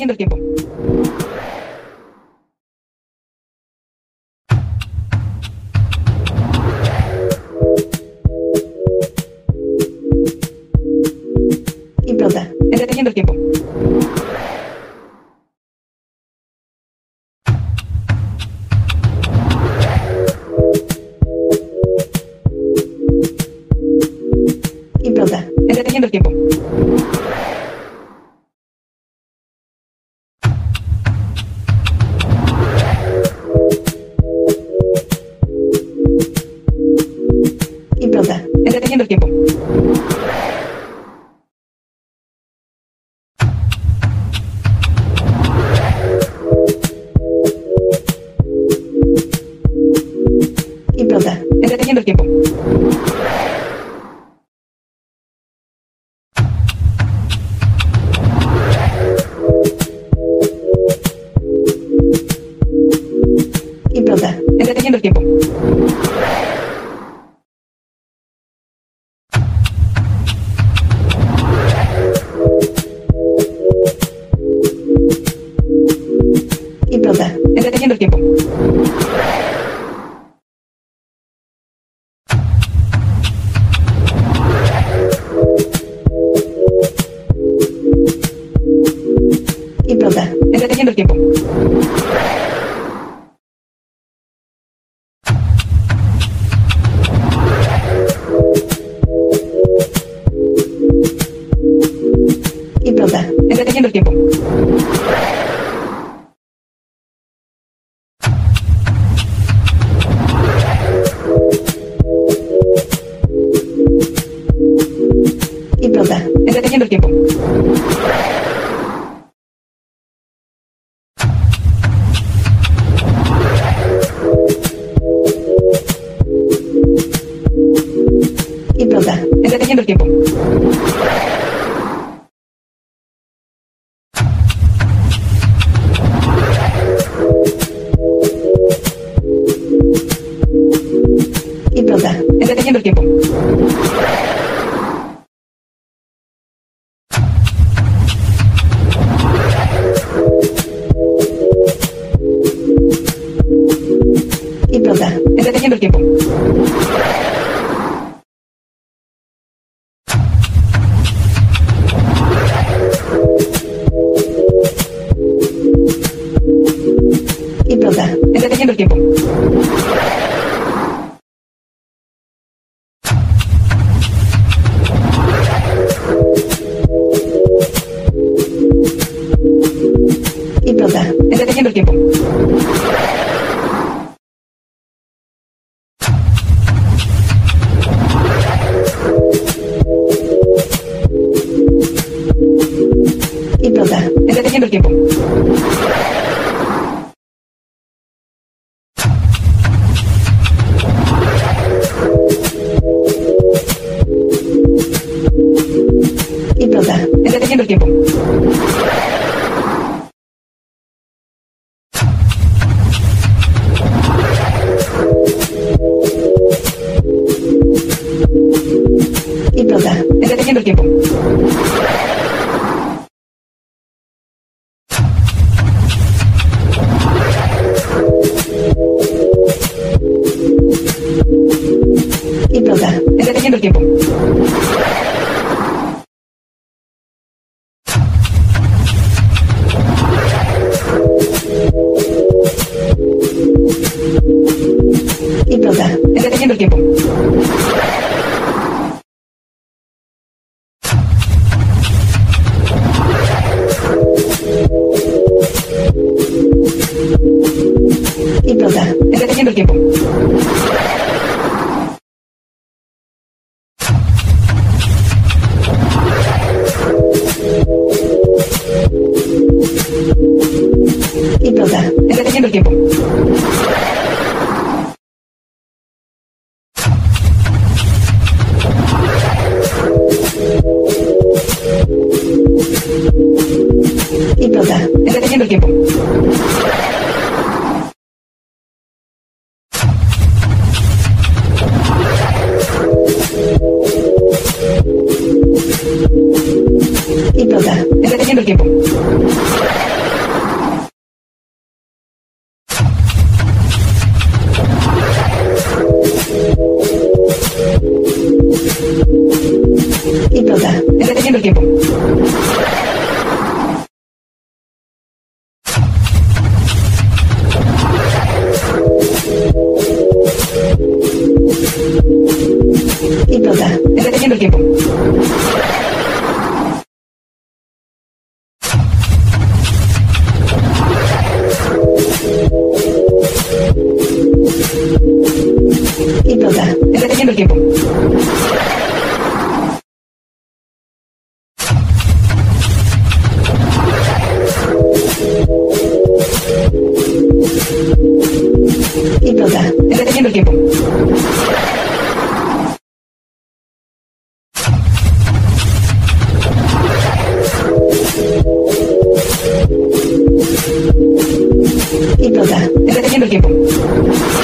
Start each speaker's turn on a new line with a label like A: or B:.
A: Entreteniendo el tiempo. Entreteniendo el tiempo. Impronta. Entreteniendo el tiempo. El tiempo. Y planta. Entretejiendo el tiempo. Y planta. Entretejiendo el tiempo. Deteniendo el tiempo. Implota. Deteniendo el tiempo. Tiempo. Impronta. Entreteniendo el tiempo. El tiempo. Impronta. Entreteniendo el tiempo. Impronta. Entreteniendo el tiempo. Implota. Entreteniendo el tiempo. Implota. Entreteniendo el tiempo. Implota. Entreteniendo el tiempo. Implota. Entreteniendo el tiempo.